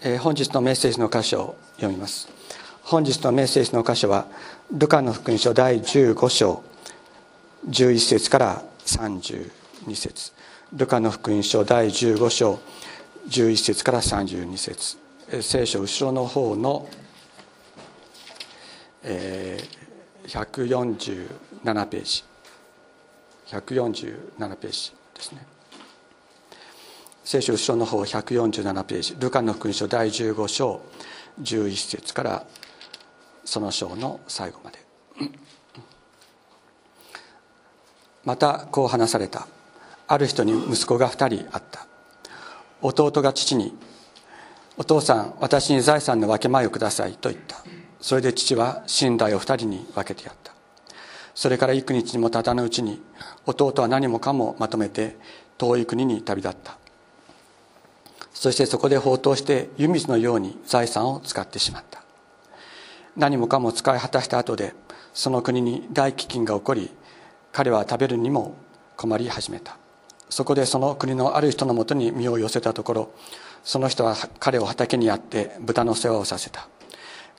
えー本日のメッセージの箇所を読みます。本日のメッセージの箇所はルカの福音書第15章11節から32節。ルカの福音書第15章11節から32節。聖書後ろの方の、えー147ページ。147ページですね。聖書後ろの方147ページ。ルカの福音書第15章。11節からその章の最後まで。またこう話された。ある人に息子が2人あった。弟が父に「お父さん私に財産の分け前をください」と言った。それで父は寝台を2人に分けてやった。それから幾日にも経たぬうちに弟は何もかもまとめて遠い国に旅立った。そしてそこで放蕩して湯水のように財産を使ってしまった。何もかも使い果たした後でその国に大飢饉が起こり彼は食べるにも困り始めた。そこでその国のある人のもとに身を寄せたところその人は彼を畑にやって豚の世話をさせた。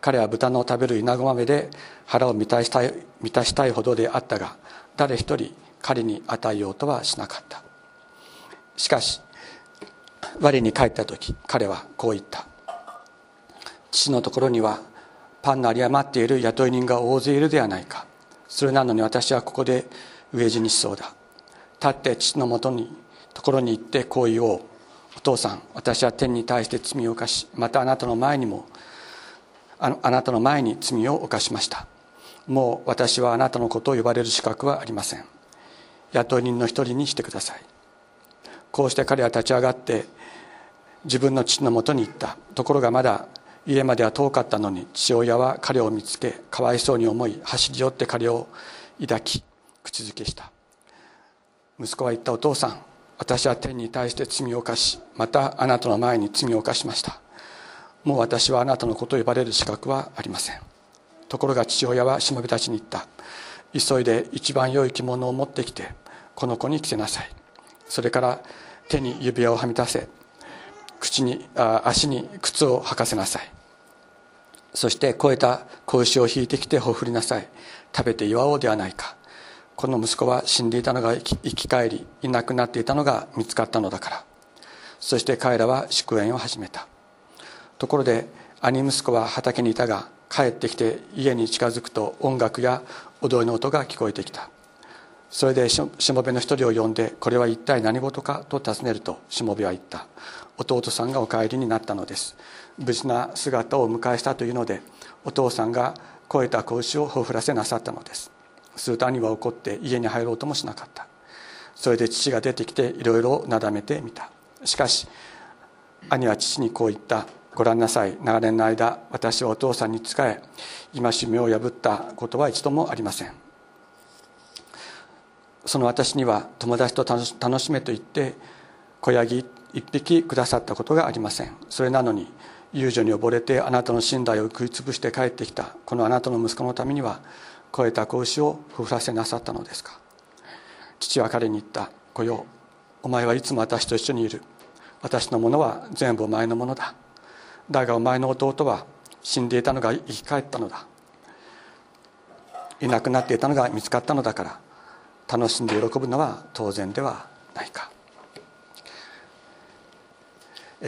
彼は豚の食べる稲子豆で腹を満たしたい満たしたいほどであったが誰一人彼に与えようとはしなかった。しかし我に帰った時彼はこう言った。父のところにはパンの有り余っている雇い人が大勢いるではないか。それなのに私はここで飢え死にしそうだ。立って父のもとにところに行ってこう言おう。お父さん私は天に対して罪を犯しまたあなたの前にもあのあなたの前に罪を犯しました。もう私はあなたのことを呼ばれる資格はありません。雇い人の一人にしてください。こうして彼は立ち上がって自分の父のもとに行った。ところがまだ家までは遠かったのに父親は彼を見つけかわいそうに思い走り寄って彼を抱き口づけした。息子は言ったお父さん私は天に対して罪を犯しまたあなたの前に罪を犯しました。もう私はあなたのことを呼ばれる資格はありません。ところが父親はしもべたちに言った。急いで一番良い着物を持ってきてこの子に着せなさい。それから手に指輪をはみ出せ。口にあ足に靴を履かせなさい。そして肥えた子牛を引いてきてほふりなさい。食べて祝おうではないか。この息子は死んでいたのが生き生き返りいなくなっていたのが見つかったのだから。そして彼らは祝宴を始めた。ところで兄息子は畑にいたが帰ってきて家に近づくと音楽や踊りの音が聞こえてきた。それでしもべの一人を呼んでこれは一体何事かと尋ねるとしもべは言った。弟さんがお帰りになったのです。無事な姿をお迎えしたというのでお父さんが肥えた子牛をほふらせなさったのです。すると兄は怒って家に入ろうともしなかった。それで父が出てきていろいろなだめてみた。しかし兄は父にこう言った。ご覧なさい。長年の間私はお父さんに仕え戒めを破ったことは一度もありません。その私には友達と楽しめと言って子ヤギ一匹くださったことがありません。それなのに遊女に溺れてあなたの信頼を食い潰して帰ってきたこのあなたの息子のためには肥えた子牛をふらせなさったのですか。父は彼に言った「子よお前はいつも私と一緒にいる。私のものは全部お前のものだ。だがお前の弟は死んでいたのが生き返ったのだ。いなくなっていたのが見つかったのだから。楽しんで喜ぶのは当然ではないか。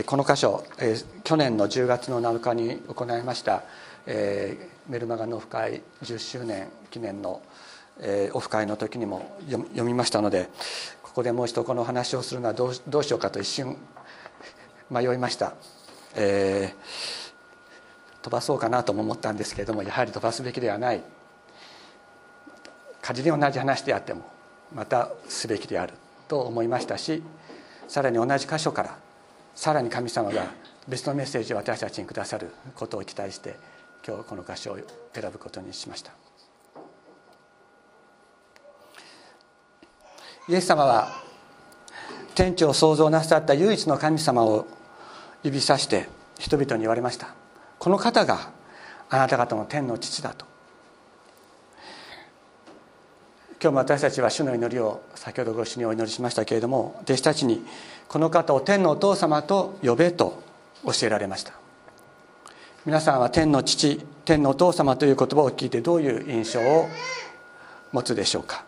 この箇所去年の10月の7日に行いましたメルマガのオフ会10周年記念のオフ会の時にも読みましたのでここでもう一度この話をするのはどうどうしようかと一瞬 迷いました、えー、飛ばそうかなとも思ったんですけれどもやはり飛ばすべきではない。仮に同じ話であっても。またすべきであると思いましたしさらに同じ箇所からさらに神様が別のメッセージを私たちにくださることを期待して今日この箇所を選ぶことにしました。イエス様は天地を創造なさった唯一の神様を指さして人々に言われました。この方があなた方の天の父だと。今日も私たちは主の祈りを先ほどご一緒にお祈りしましたけれども弟子たちにこの方を天のお父様と呼べと教えられました。皆さんは天の父天のお父様という言葉を聞いてどういう印象を持つでしょうか。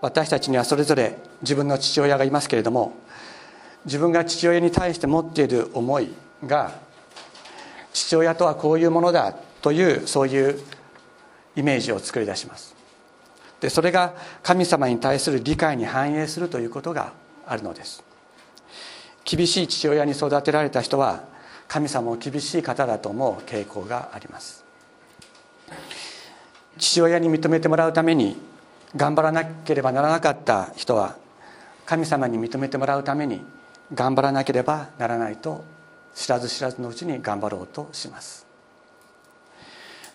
私たちにはそれぞれ自分の父親がいますけれども自分が父親に対して持っている思いが父親とはこういうものだというそういうイメージを作り出します。でそれが神様に対する理解に反映するということがあるのです。厳しい父親に育てられた人は神様を厳しい方だと思う傾向があります。父親に認めてもらうために頑張らなければならなかった人は神様に認めてもらうために頑張らなければならないと知らず知らずのうちに頑張ろうとします。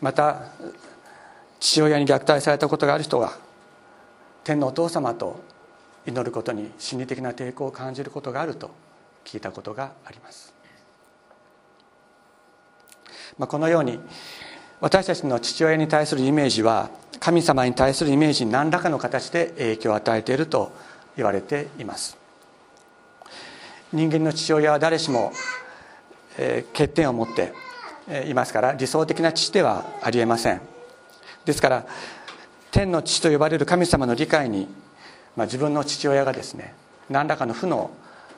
また父親に虐待されたことがある人は天のお父様と祈ることに心理的な抵抗を感じることがあると聞いたことがあります、まあ、このように私たちの父親に対するイメージは神様に対するイメージに何らかの形で影響を与えていると言われています。人間の父親は誰しも、えー、欠点を持っていますから理想的な父ではありえません。ですから天の父と呼ばれる神様の理解に、まあ、自分の父親がですね何らかの負の、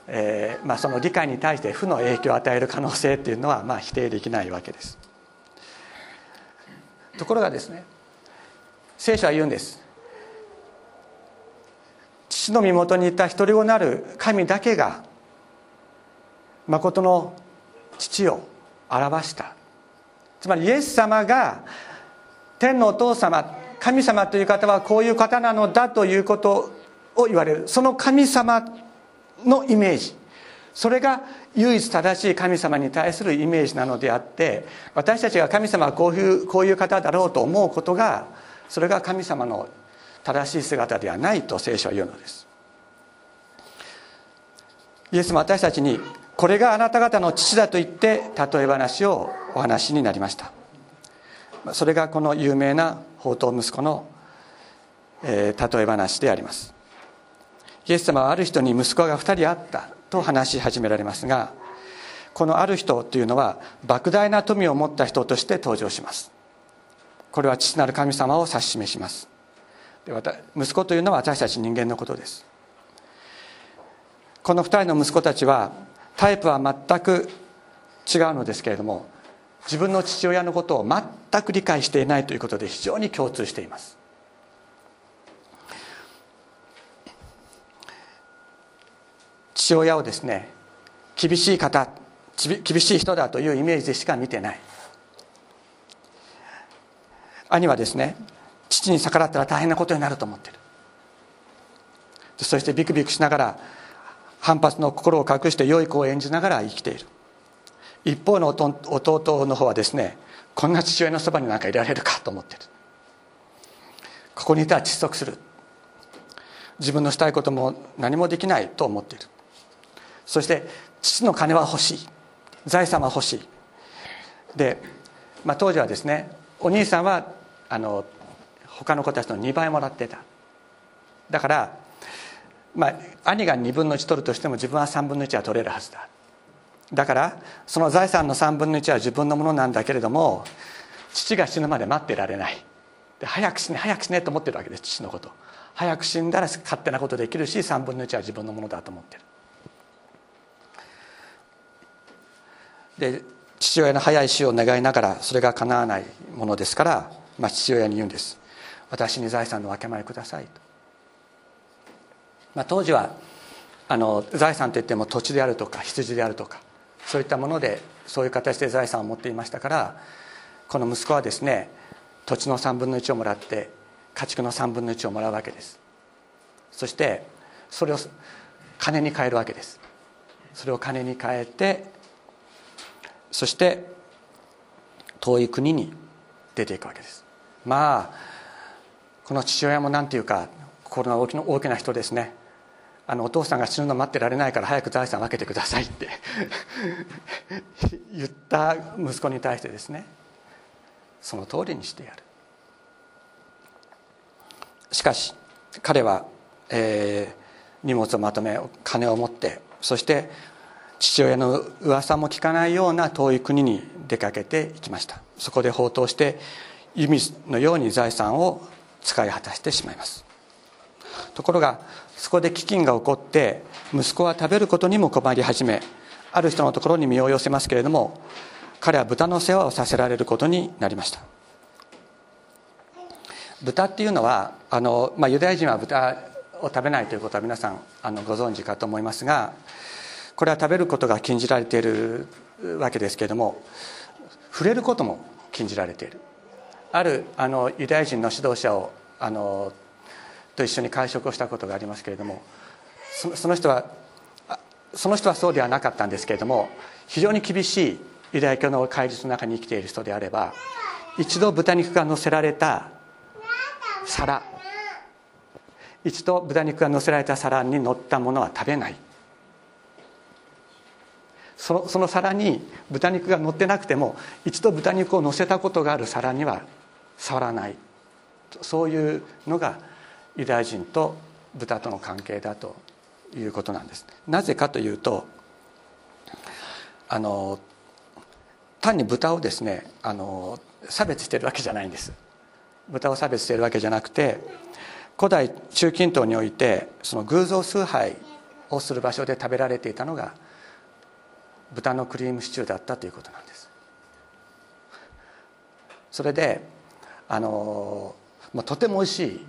えーまあ、その理解に対して負の影響を与える可能性っていうのは、まあ、否定できないわけです。ところがですね聖書は言うんです。父の身元にいた一人子なる神だけが誠の父を表した。つまりイエス様が天のお父様神様という方はこういう方なのだということを言われる。その神様のイメージ。それが唯一正しい神様に対するイメージなのであって私たちが神様はこういうこういう方だろうと思うことがそれが神様の正しい姿ではないと聖書は言うのです。イエスも私たちにこれがあなた方の父だと言って例え話をお話になりました。それがこの有名な宝刀息子の、えー、例え話であります。イエス様はある人に息子が2人あったと話し始められますがこのある人というのは莫大な富を持った人として登場します。これは父なる神様を指し示します。で息子というのは私たち人間のことです。この2人の息子たちはタイプは全く違うのですけれども自分の父親のことを全く理解していないということで非常に共通しています。父親をですね厳しい方厳しい人だというイメージでしか見てない。兄はですね父に逆らったら大変なことになると思ってる。そしてビクビクしながら反発の心を隠して良い子を演じながら生きている。一方の弟の方はですねこんな父親のそばになんかいられるかと思ってる。ここにいたら窒息する。自分のしたいことも何もできないと思っている。そして父の金は欲しい。財産は欲しい。で、まあ、当時はですねお兄さんはあの他の子たちの2倍もらってた。だからまあ兄が2分の1取るとしても自分は3分の1は取れるはずだ。だからその財産の3分の1は自分のものなんだけれども父が死ぬまで待ってられない。で早く死ね早く死ねと思ってるわけです父のこと。早く死んだら勝手なことできるし3分の1は自分のものだと思ってる。で父親の早い死を願いながらそれが叶わないものですから、まあ、父親に言うんです。私に財産の分け前くださいと、まあ、当時はあの財産といっても土地であるとか羊であるとかそういったものでそういう形で財産を持っていましたからこの息子はですね土地の3分の1をもらって家畜の3分の1をもらうわけです。そしてそれを金に換えるわけです。それを金に換えてそして遠い国に出ていくわけです。まあこの父親も何ていうか心が大きな人ですね。あのお父さんが死ぬの待ってられないから早く財産分けてくださいって 言った息子に対してですね。その通りにしてやる。しかし彼は、えー、荷物をまとめ金を持ってそして父親の噂も聞かないような遠い国に出かけていきました。そこで放蕩して弓のように財産を使い果たしてしまいます。ところがそこで飢饉が起こって息子は食べることにも困り始めある人のところに身を寄せますけれども彼は豚の世話をさせられることになりました。豚っていうのはあの、まあ、ユダヤ人は豚を食べないということは皆さんあのご存知かと思いますがこれは食べることが禁じられているわけですけれども触れることも禁じられている。あるあのユダヤ人の指導者をあのと一緒に会食をしたことがありますけれどもその人はその人はそうではなかったんですけれども非常に厳しいユダヤ教の戒律の中に生きている人であれば一度豚肉が乗せられた皿一度豚肉が乗せられた皿に乗ったものは食べない。そのその皿に豚肉が乗ってなくても一度豚肉を乗せたことがある皿には触らない。そういうのがユダヤ人と豚との関係だということなんです。なぜかというとあの単に豚をですねあの差別してるわけじゃないんです。豚を差別してるわけじゃなくて古代中近東においてその偶像崇拝をする場所で食べられていたのが豚のクリームシチューだったということなんです。それであの、まあ、とても美味しい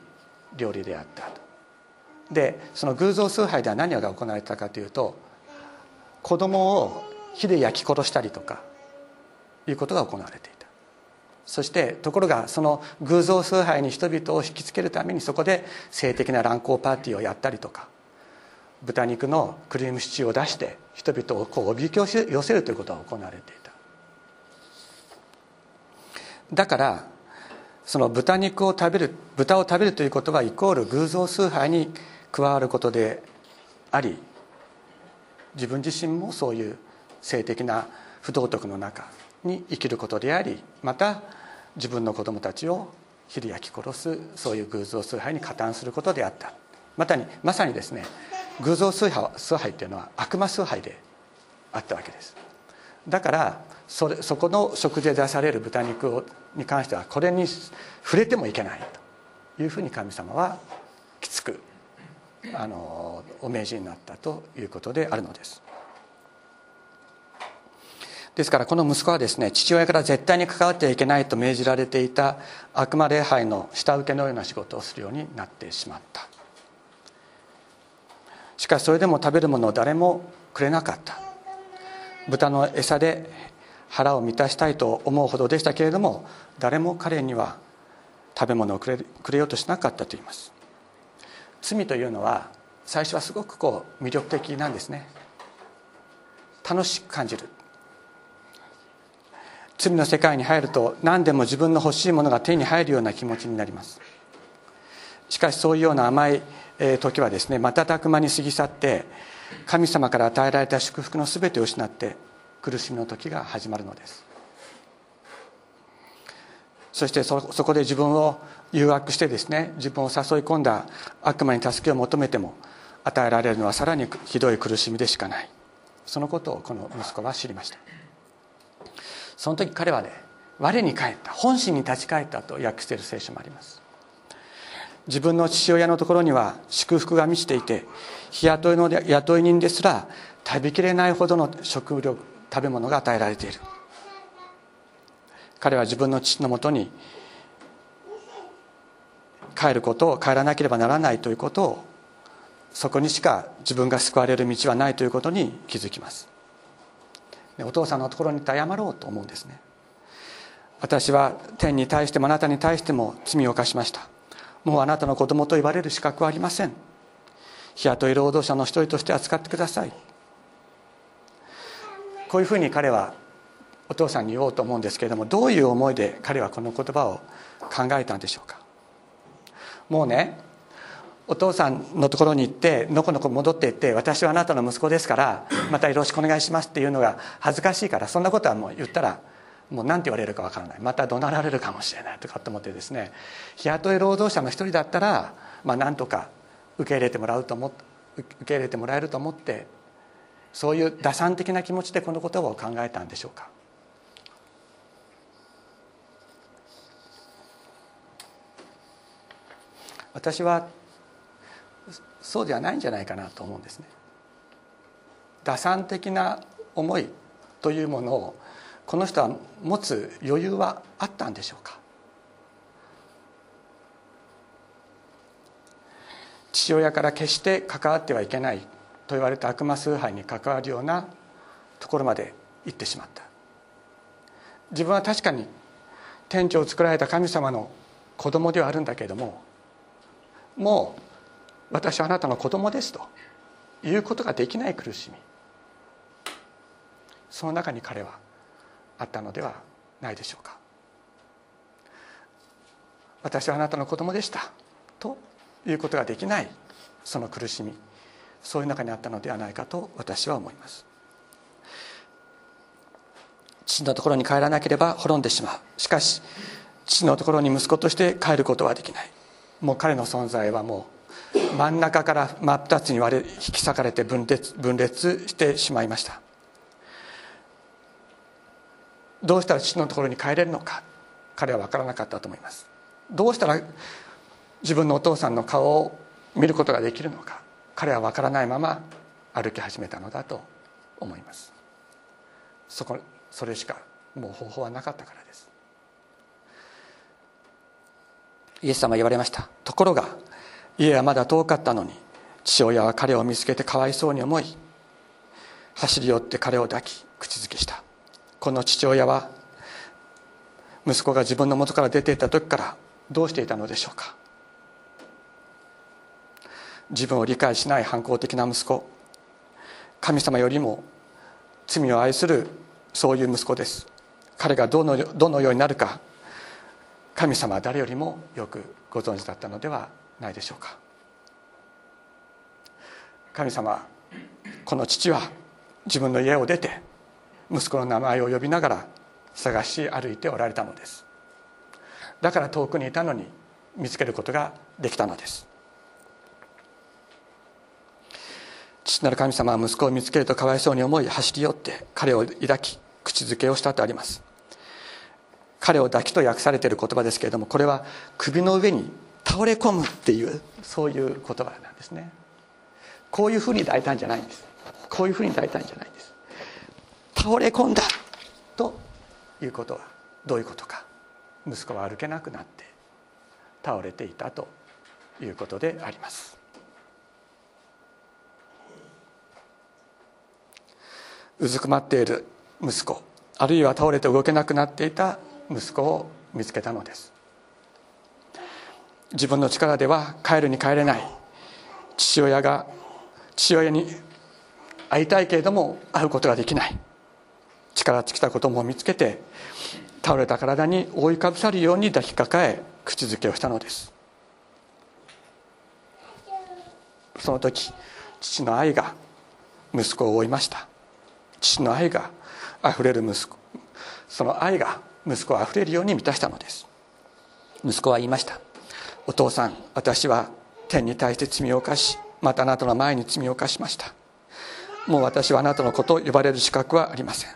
料理であったと。でその偶像崇拝では何が行われたかというと子供を火で焼き殺したりとかいうことが行われていた。そしてところがその偶像崇拝に人々を引きつけるためにそこで性的な乱交パーティーをやったりとか豚肉のクリームシチューを出して人々をこうおびき寄せるということが行われていた。だからその豚肉を食べる豚を食べるということはイコール偶像崇拝に加わることであり自分自身もそういう性的な不道徳の中に生きることでありまた自分の子供たちを火で焼き殺すそういう偶像崇拝に加担することであった。またにまさにですね偶像崇拝崇拝っていうのは悪魔崇拝であったわけです。だからそれそこの食事で出される豚肉をに関してはこれに触れてもいけないというふうに神様はきつくあのお命じになったということであるのです。ですからこの息子はですね父親から絶対に関わってはいけないと命じられていた悪魔礼拝の下請けのような仕事をするようになってしまった。しかしそれでも食べるものを誰もくれなかった。豚の餌で腹を満たしたいと思うほどでしたけれども誰も彼には食べ物をくれくれようとしなかったと言います。罪というのは最初はすごくこう魅力的なんですね。楽しく感じる。罪の世界に入ると何でも自分の欲しいものが手に入るような気持ちになります。しかしそういうような甘い時はですね瞬く間に過ぎ去って神様から与えられた祝福の全てを失って苦しみの時が始まるのです。そしてそこで自分を誘惑してですね自分を誘い込んだ悪魔に助けを求めても与えられるのはさらにひどい苦しみでしかない。そのことをこの息子は知りました。その時彼はね我に返った本心に立ち返ったと訳している聖書もあります。自分の父親のところには祝福が満ちていて日雇いの雇い人ですら食べきれないほどの食料食べ物が与えられている。彼は自分の父のもとに帰ることを帰らなければならないということをそこにしか自分が救われる道はないということに気づきます。お父さんのところに行って謝ろうと思うんですね。私は天に対してもあなたに対しても罪を犯しました。もうあなたの子供と言われる資格はありません。日雇い労働者の一人として扱ってください。こういうふうに彼はお父さんに言おうと思うんですけれどもどういう思いで彼はこの言葉を考えたんでしょうか。もうねお父さんのところに行ってのこのこ戻っていって私はあなたの息子ですからまたよろしくお願いしますっていうのが恥ずかしいからそんなことはもう言ったらもう何て言われるかわからない。また怒鳴られるかもしれないとかと思ってですね日雇い労働者の一人だったらまあ何とか受け入れてもらうと思受け入れてもらえると思ってそういう打算的な気持ちでこの言葉を考えたんでしょうか。私はそうではないんじゃないかなと思うんですね。打算的な思いというものをこの人は持つ余裕はあったんでしょうか。父親から決して関わってはいけないと言われた悪魔崇拝に関わるようなところまで行ってしまった。自分は確かに天地を作られた神様の子供ではあるんだけれどももう私はあなたの子供ですということができない苦しみ。その中に彼はあったのではないでしょうか。私はあなたの子供でした。いうことができないその苦しみそういう中にあったのではないかと私は思います。父のところに帰らなければ滅んでしまう。しかし父のところに息子として帰ることはできない。もう彼の存在はもう真ん中から真っ二つに割れ引き裂かれて分裂分裂してしまいました。どうしたら父のところに帰れるのか彼は分からなかったと思います。どうしたら自分のお父さんの顔を見ることができるのか彼は分からないまま歩き始めたのだと思います。そこそれしかもう方法はなかったからです。イエス様は言われました。ところが家はまだ遠かったのに父親は彼を見つけてかわいそうに思い走り寄って彼を抱き口づけした。この父親は息子が自分の元から出ていった時からどうしていたのでしょうか。自分を理解しない反抗的な息子。神様よりも罪を愛するそういう息子です。彼がどのどのようになるか。神様は誰よりもよくご存知だったのではないでしょうか。神様この父は自分の家を出て息子の名前を呼びながら探し歩いておられたのです。だから遠くにいたのに見つけることができたのです。父なる神様は息子を見つけるとかわいそうに思い走り寄って彼を抱き口づけをしたとあります。彼を抱きと訳されている言葉ですけれどもこれは首の上に倒れ込むっていうそういう言葉なんですね。こういうふうに抱いたんじゃないんです。こういうふうに抱いたんじゃないんです。倒れ込んだということはどういうことか。息子は歩けなくなって倒れていたということであります。うずくまっている息子あるいは倒れて動けなくなっていた息子を見つけたのです。自分の力では帰るに帰れない。父親が父親に会いたいけれども会うことができない。力尽きた子供を見つけて倒れた体に覆いかぶさるように抱きかかえ口づけをしたのです。その時父の愛が息子を追いました。父の愛があふれる息子その愛が息子をあふれるように満たしたのです。息子は言いました。お父さん私は天に対して罪を犯しまたあなたの前に罪を犯しました。もう私はあなたのことを呼ばれる資格はありません。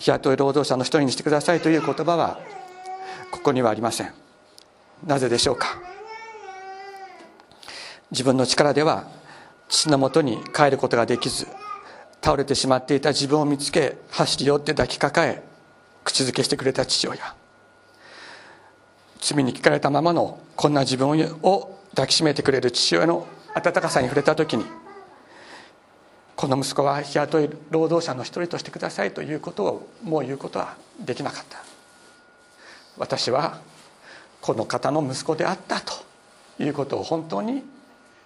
日雇い労働者の一人にしてくださいという言葉はここにはありません。なぜでしょうか。自分の力では父のもとに帰ることができず倒れてしまっていた自分を見つけ走り寄って抱きかかえ口づけしてくれた父親。罪に聞かれたままのこんな自分を抱きしめてくれる父親の温かさに触れた時にこの息子は日雇い労働者の一人としてくださいということをもう言うことはできなかった。私はこの方の息子であったということを本当に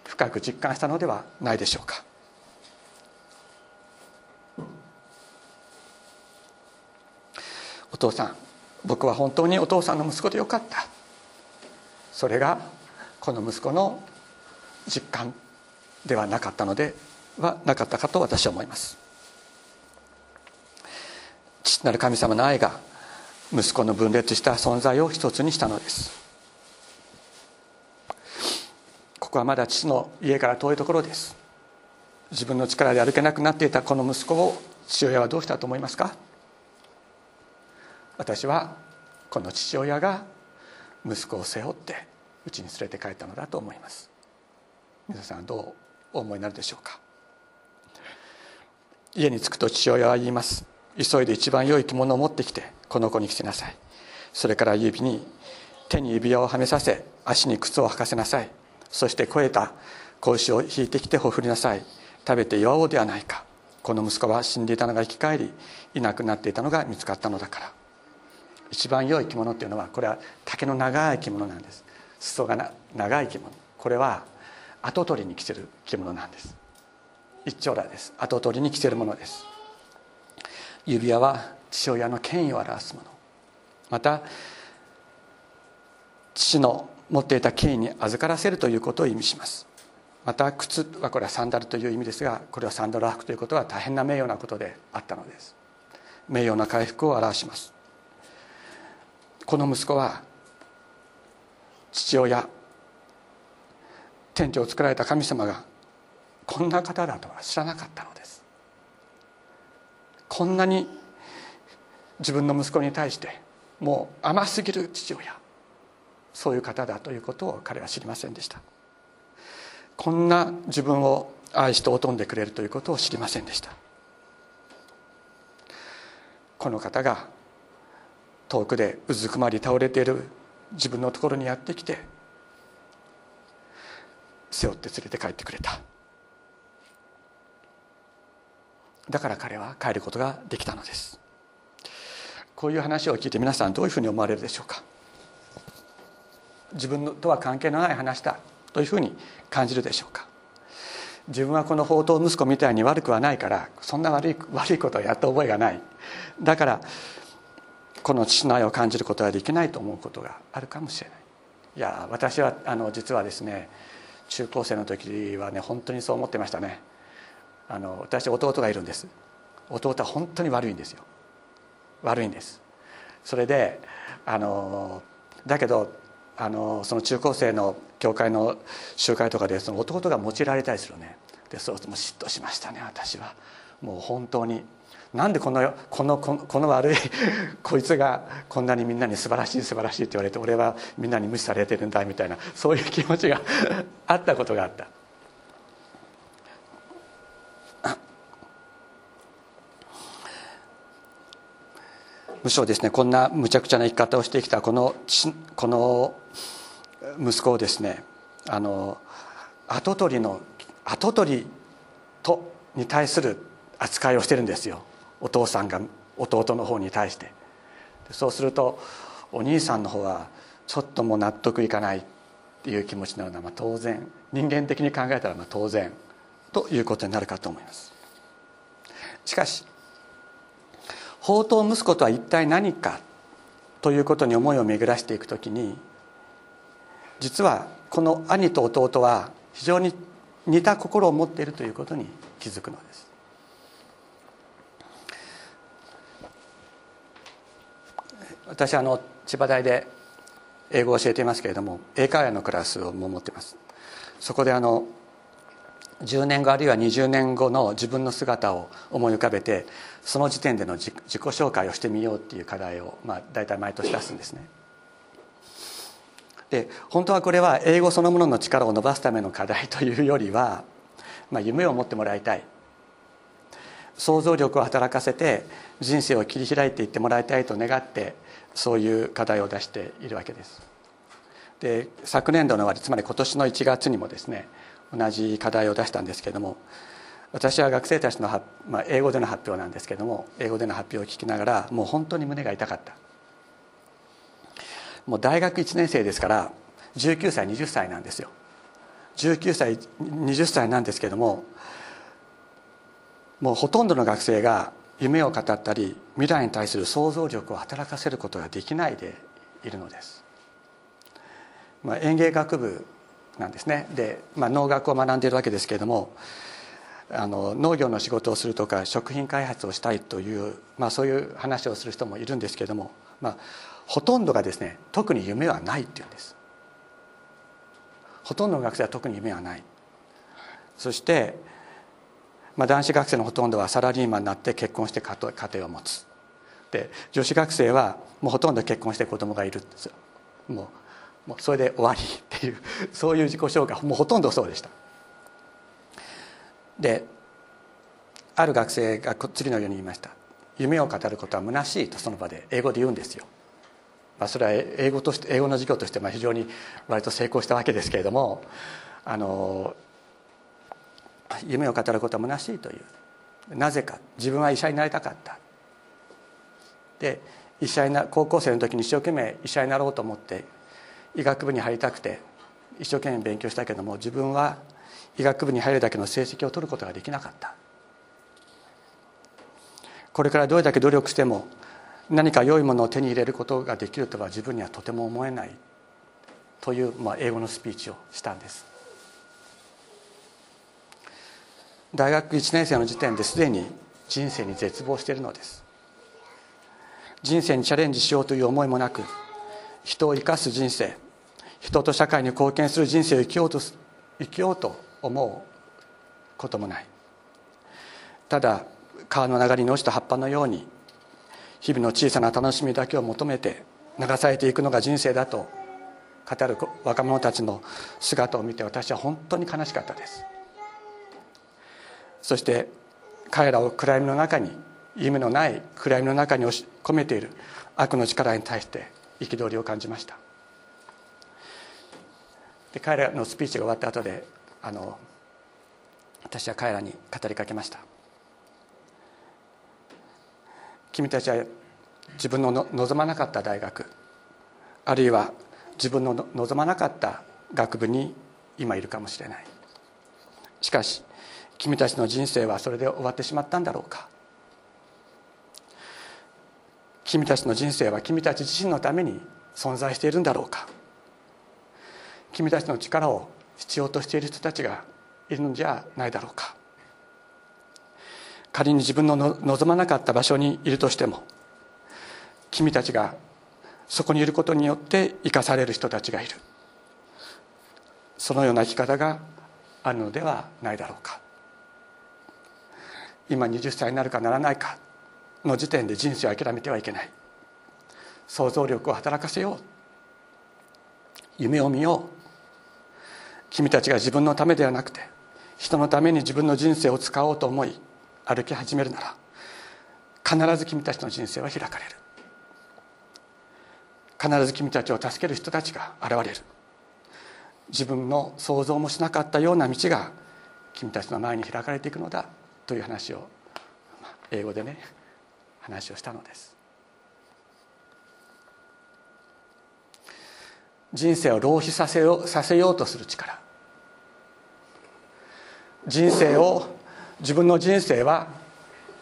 深く実感したのではないでしょうか。父さん僕は本当にお父さんの息子でよかった。それがこの息子の実感ではなかったのではなかったかと私は思います。父なる神様の愛が息子の分裂した存在を一つにしたのです。ここはまだ父の家から遠いところです。自分の力で歩けなくなっていたこの息子を父親はどうしたと思いますか？私はこの父親が息子を背負って家に連れて帰ったのだと思います。皆さんどうお思いになるでしょうか？家に着くと父親は言います。急いで一番良い着物を持ってきてこの子に着せなさい。それから指に手に指輪をはめさせ足に靴を履かせなさい。そして肥えた子牛を引いてきてほふりなさい。食べて祝おうではないか。この息子は死んでいたのが生き返りいなくなっていたのが見つかったのだから。一番良い着物っていうのはこれは丈の長い着物なんです。裾が長い着物。これは跡取りに着せる着物なんです。一丁羅です。跡取りに着せるものです。指輪は父親の権威を表すもの。また父の持っていた権威に預からせるということを意味します。また靴はこれはサンダルという意味ですがこれはサンダルを履くということは大変な名誉なことであったのです。名誉な回復を表します。この息子は父親天地を作られた神様がこんな方だとは知らなかったのです。こんなに自分の息子に対してもう甘すぎる父親そういう方だということを彼は知りませんでした。こんな自分を愛して劣んでくれるということを知りませんでした。この方が遠くでうずくまり倒れている自分のところにやってきて背負って連れて帰ってくれた。だから彼は帰ることができたのです。こういう話を聞いて皆さんどういうふうに思われるでしょうか。自分とは関係のない話だ。というふうに感じるでしょうか。自分はこの宝刀息子みたいに悪くはないからそんな悪い悪いことをやった覚えがない。だからこの父の愛を感じることはできないと思うことがあるかもしれない。いや私はあの実はですね中高生の時はね本当にそう思ってましたね。あの私弟がいるんです。弟は本当に悪いんですよ。悪いんです。それであのだけどあのその中高生の教会の集会とかでその弟が用いられたりするね。でそうするともう嫉妬しましたね私は。もう本当になんでこのこのこの悪い こいつがこんなにみんなに素晴らしい素晴らしいって言われて俺はみんなに無視されてるんだみたいなそういう気持ちが あったことがあった。むしろですね。こんなむちゃくちゃな生き方をしてきたこのこの息子をですねあの跡取りの跡取りとに対する扱いをしてるんですよ。お父さんが弟の方に対して。そうするとお兄さんの方はちょっともう納得いかないっていう気持ちなのはまあ当然人間的に考えたらまあ当然ということになるかと思います。しかし宝刀息子とは一体何かということに思いを巡らしていくときに実はこの兄と弟は非常に似た心を持っているということに気づくのです。私あの千葉大で英語を教えていますけれども英会話のクラスをも持っています。そこであの10年後あるいは20年後の自分の姿を思い浮かべてその時点での自己紹介をしてみようっていう課題を、まあ、大体毎年出すんですね。で本当はこれは英語そのものの力を伸ばすための課題というよりは、まあ、夢を持ってもらいたい。想像力を働かせて人生を切り開いていってもらいたいと願ってそういう課題を出しているわけです。で昨年度の終わりつまり今年の1月にもですね同じ課題を出したんですけれども私は学生たちの、まあ、英語での発表なんですけれども英語での発表を聞きながらもう本当に胸が痛かった。もう大学1年生ですから19歳20歳なんですよ。19歳20歳なんですけれどももうほとんどの学生が夢を語ったり未来に対する想像力を働かせることができないでいるのです、まあ、園芸学部なんですね。で、まあ、農学を学んでいるわけですけれどもあの農業の仕事をするとか食品開発をしたいという、まあ、そういう話をする人もいるんですけれども、まあ、ほとんどがですね特に夢はないっていうんです。ほとんどの学生は特に夢はない。そしてまあ、男子学生のほとんどはサラリーマンになって結婚して家庭を持つ。で女子学生はもうほとんど結婚して子供がいる。んですよもうもうそれで終わりっていうそういう自己紹介もうほとんどそうでした。である学生が次のように言いました。夢を語ることは虚しいとその場で英語で言うんですよ、まあ、それは英語として英語の授業としてまあ非常に割と成功したわけですけれどもあの夢を語ることは虚しいという。なぜか。自分は医者になりたかった。で医者にな高校生の時に一生懸命医者になろうと思って医学部に入りたくて一生懸命勉強したけども自分は医学部に入るだけの成績を取ることができなかった。これからどれだけ努力しても何か良いものを手に入れることができるとは自分にはとても思えない。という、まあ、英語のスピーチをしたんです。大学1年生の時点ですでに人生に絶望しているのです。人生にチャレンジしようという思いもなく人を生かす人生人と社会に貢献する人生を生きようと生きようと思うこともない。ただ川の流れに落ちた葉っぱのように日々の小さな楽しみだけを求めて流されていくのが人生だと語る若者たちの姿を見て私は本当に悲しかったです。そして彼らを暗闇の中に夢のない暗闇の中に押し込めている悪の力に対して憤りを感じました。で彼らのスピーチが終わった後であの私は彼らに語りかけました。君たちは自分の望まなかった大学あるいは自分の望まなかった学部に今いるかもしれない。しかし君たちの人生はそれで終わってしまったんだろうか。君たちの人生は君たち自身のために存在しているんだろうか。君たちの力を必要としている人たちがいるのじゃないだろうか。仮に自分の望まなかった場所にいるとしても君たちがそこにいることによって生かされる人たちがいる。そのような生き方があるのではないだろうか。今20歳になるかならないかの時点で人生を諦めてはいけない。想像力を働かせよう。夢を見よう。君たちが自分のためではなくて人のために自分の人生を使おうと思い歩き始めるなら必ず君たちの人生は開かれる。必ず君たちを助ける人たちが現れる。自分の想像もしなかったような道が君たちの前に開かれていくのだ。という話を英語でね話をしたのです。人生を浪費させよさせようとする力。人生を自分の人生は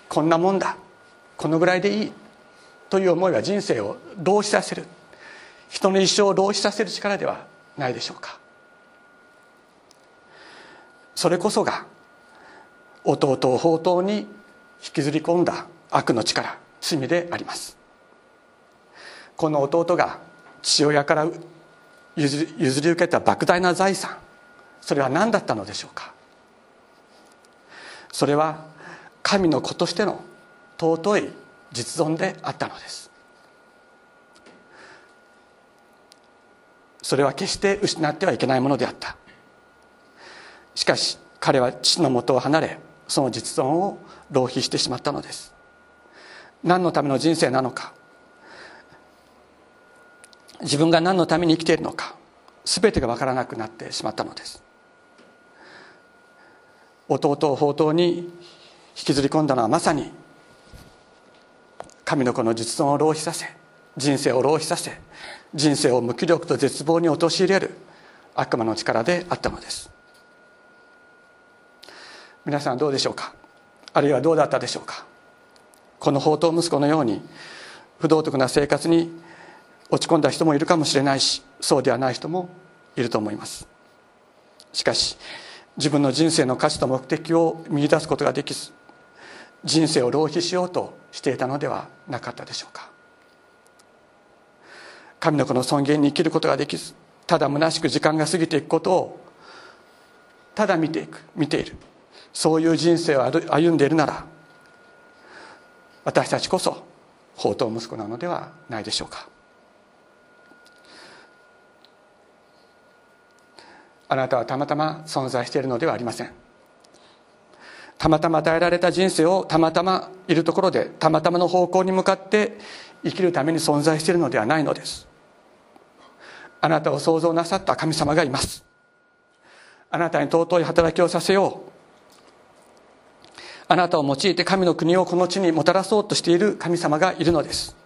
こんなもんだ。このぐらいでいい。という思いは人生を浪費させる。人の一生を浪費させる力ではないでしょうか。それこそが弟を宝刀に引きずり込んだ悪の力罪であります。この弟が父親から譲り受けた莫大な財産それは何だったのでしょうか。それは神の子としての尊い実存であったのです。それは決して失ってはいけないものであった。しかし彼は父のもとを離れその実存を浪費してしまったのです。何のための人生なのか。自分が何のために生きているのか。全てが分からなくなってしまったのです。弟を宝刀に引きずり込んだのはまさに神の子の実存を浪費させ人生を浪費させ人生を無気力と絶望に陥れる悪魔の力であったのです。皆さんどうでしょうか？あるいはどうだったでしょうか？この宝刀息子のように不道徳な生活に落ち込んだ人もいるかもしれないしそうではない人もいると思います。しかし自分の人生の価値と目的を見出すことができず人生を浪費しようとしていたのではなかったでしょうか？神の子の尊厳に生きることができずただ虚しく時間が過ぎていくことをただ見ていく見ている。そういう人生を歩んでいるなら私たちこそ宝刀息子なのではないでしょうか。あなたはたまたま存在しているのではありません。たまたま与えられた人生をたまたまいるところでたまたまの方向に向かって生きるために存在しているのではないのです。あなたを創造なさった神様がいます。あなたに尊い働きをさせよう。あなたを用いて神の国をこの地にもたらそうとしている神様がいるのです。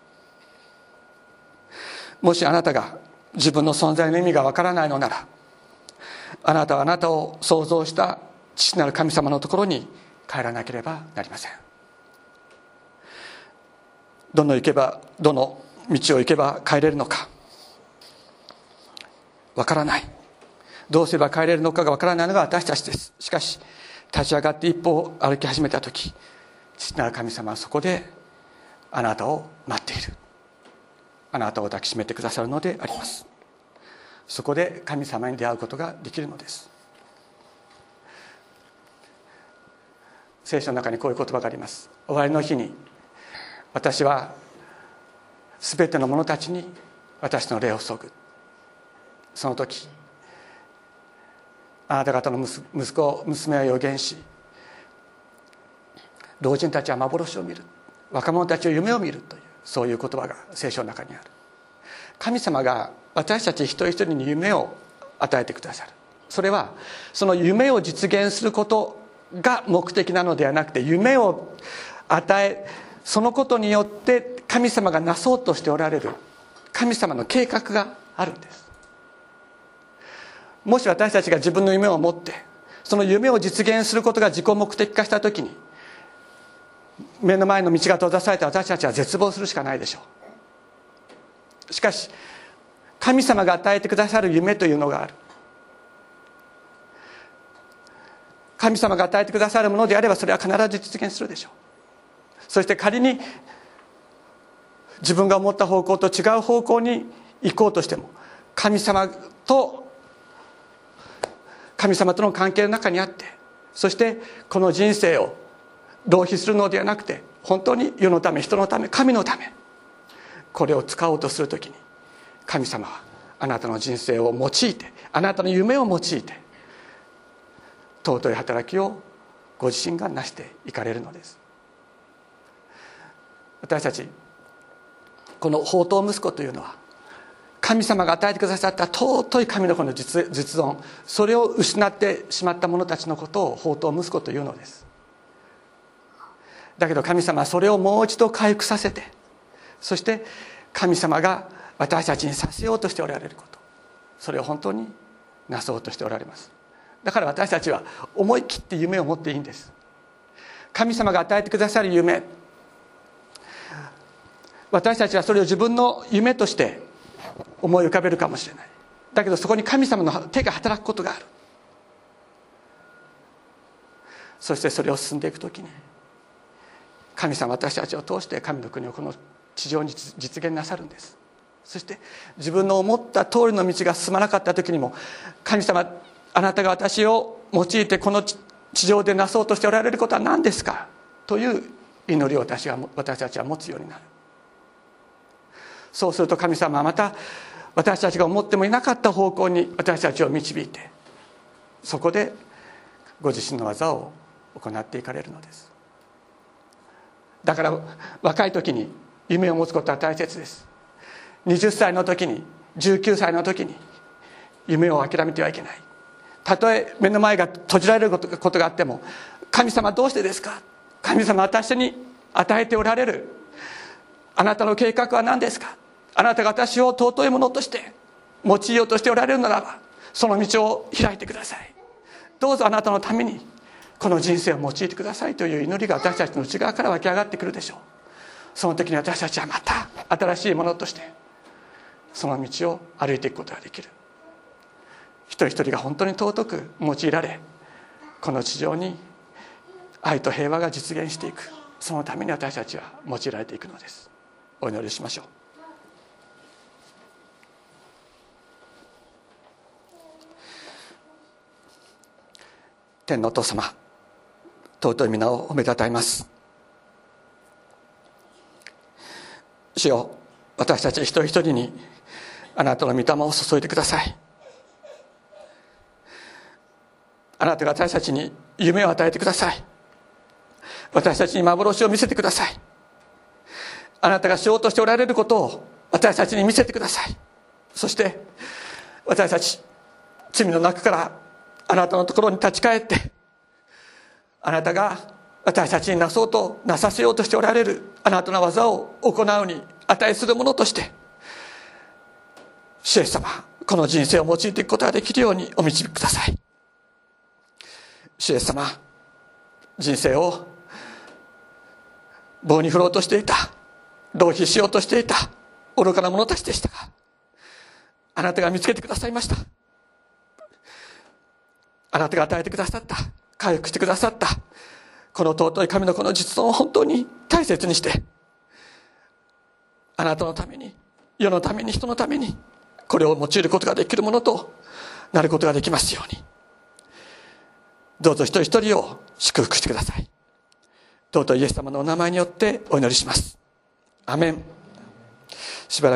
もしあなたが自分の存在の意味がわからないのならあなたはあなたを創造した父なる神様のところに帰らなければなりません。どの行けばどの道を行けば帰れるのかわからない。どうすれば帰れるのかがわからないのが私たちです。しかし立ち上がって一歩歩き始めた時父なる神様はそこであなたを待っている。あなたを抱きしめてくださるのであります。そこで神様に出会うことができるのです。聖書の中にこういう言葉があります。終わりの日に私は全ての者たちに私の霊を注ぐ。その時あなた方の息子娘は予言し老人たちは幻を見る若者たちは夢を見るというそういう言葉が聖書の中にある。神様が私たち一人一人に夢を与えてくださる。それはその夢を実現することが目的なのではなくて夢を与えそのことによって神様がなそうとしておられる神様の計画があるんです。もし私たちが自分の夢を持ってその夢を実現することが自己目的化した時に目の前の道が閉ざされた私たちは絶望するしかないでしょう。しかし神様が与えてくださる夢というのがある。神様が与えてくださるものであればそれは必ず実現するでしょう。そして仮に自分が思った方向と違う方向に行こうとしても神様と神様との関係の中にあってそしてこの人生を浪費するのではなくて本当に世のため人のため神のためこれを使おうとする時に神様はあなたの人生を用いてあなたの夢を用いて尊い働きをご自身が成していかれるのです。私たちこの宝刀息子というのは神様が与えてくださった尊い神の子の実存それを失ってしまった者たちのことを宝刀息子というのです。だけど神様はそれをもう一度回復させてそして神様が私たちにさせようとしておられることそれを本当になそうとしておられます。だから私たちは思い切って夢を持っていいんです。神様が与えてくださる夢私たちはそれを自分の夢として思い浮かべるかもしれない。だけどそこに神様の手が働くことがある。そしてそれを進んでいく時に神様私たちを通して神の国をこの地上に実現なさるんです。そして自分の思った通りの道が進まなかった時にも神様あなたが私を用いてこの地上でなそうとしておられることは何ですか？という祈りを私が私たちは持つようになる。そうすると神様はまた私たちが思ってもいなかった方向に私たちを導いてそこでご自身の技を行っていかれるのです。だから若い時に夢を持つことは大切です。20歳の時に19歳の時に夢を諦めてはいけない。たとえ目の前が閉じられることがあっても神様どうしてですか？神様私に与えておられる。あなたの計画は何ですか？あなたが私を尊いものとして用いようとしておられるならばその道を開いてください。どうぞあなたのためにこの人生を用いてくださいという祈りが私たちの内側から湧き上がってくるでしょう。その時に私たちはまた新しいものとしてその道を歩いていくことができる。一人一人が本当に尊く用いられこの地上に愛と平和が実現していく。そのために私たちは用いられていくのです。お祈りしましょう。天のお父様尊い皆を褒めたたえます。主よ私たち一人一人にあなたの御霊を注いでください。あなたが私たちに夢を与えてください。私たちに幻を見せてください。あなたがしようとしておられることを私たちに見せてください。そして私たち罪の中からあなたのところに立ち返ってあなたが私たちになそうとなさせようとしておられるあなたの技を行うに値するものとして主イエス様この人生を用いていくことができるようにお導きください。主イエス様人生を棒に振ろうとしていた浪費しようとしていた愚かな者たちでしたがあなたが見つけてくださいました。あなたが与えてくださった。回復してくださった。この尊い神の子の実存を本当に大切にして。あなたのために世のために人のためにこれを用いることができるものとなることができますように。どうぞ一人一人を祝福してください。どうぞイエス様のお名前によってお祈りします。アメン。しばらく